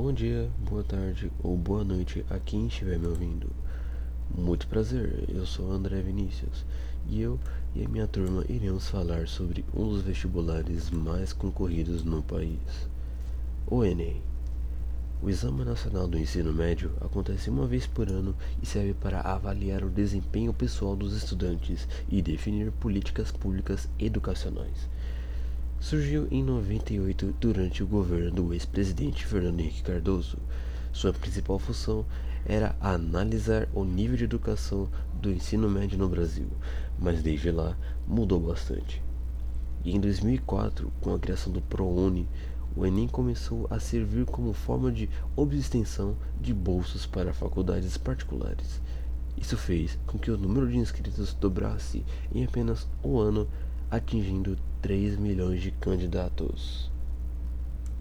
Bom dia, boa tarde ou boa noite a quem estiver me ouvindo. Muito prazer, eu sou André Vinícius e eu e a minha turma iremos falar sobre um dos vestibulares mais concorridos no país, o Enem. O Exame Nacional do Ensino Médio acontece uma vez por ano e serve para avaliar o desempenho pessoal dos estudantes e definir políticas públicas educacionais surgiu em 98 durante o governo do ex-presidente Fernando Henrique Cardoso. Sua principal função era analisar o nível de educação do ensino médio no Brasil, mas desde lá mudou bastante. E em 2004, com a criação do ProUni, o Enem começou a servir como forma de obtenção de bolsas para faculdades particulares. Isso fez com que o número de inscritos dobrasse em apenas um ano atingindo 3 milhões de candidatos.